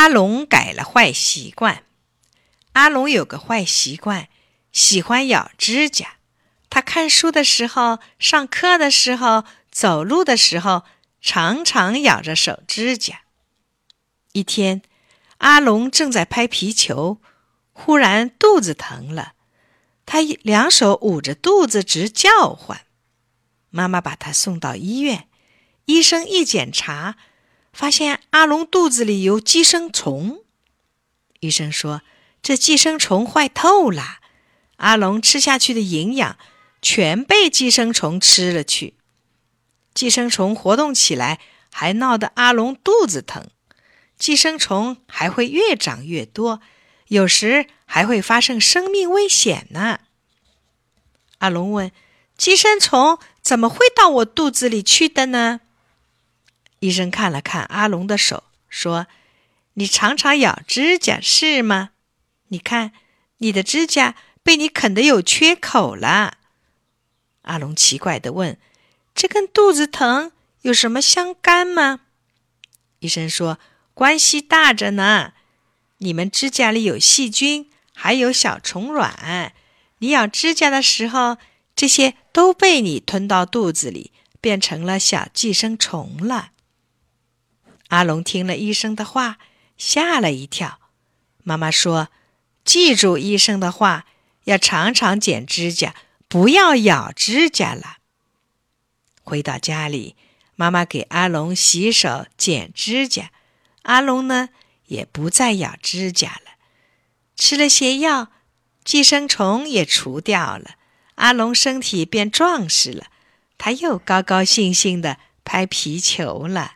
阿龙改了坏习惯。阿龙有个坏习惯，喜欢咬指甲。他看书的时候、上课的时候、走路的时候，常常咬着手指甲。一天，阿龙正在拍皮球，忽然肚子疼了，他两手捂着肚子直叫唤。妈妈把他送到医院，医生一检查。发现阿龙肚子里有寄生虫，医生说这寄生虫坏透了，阿龙吃下去的营养全被寄生虫吃了去。寄生虫活动起来，还闹得阿龙肚子疼。寄生虫还会越长越多，有时还会发生生命危险呢。阿龙问：“寄生虫怎么会到我肚子里去的呢？”医生看了看阿龙的手，说：“你常常咬指甲是吗？你看，你的指甲被你啃得有缺口了。”阿龙奇怪地问：“这跟肚子疼有什么相干吗？”医生说：“关系大着呢。你们指甲里有细菌，还有小虫卵。你咬指甲的时候，这些都被你吞到肚子里，变成了小寄生虫了。”阿龙听了医生的话，吓了一跳。妈妈说：“记住医生的话，要常常剪指甲，不要咬指甲了。”回到家里，妈妈给阿龙洗手、剪指甲，阿龙呢也不再咬指甲了。吃了些药，寄生虫也除掉了，阿龙身体变壮实了，他又高高兴兴的拍皮球了。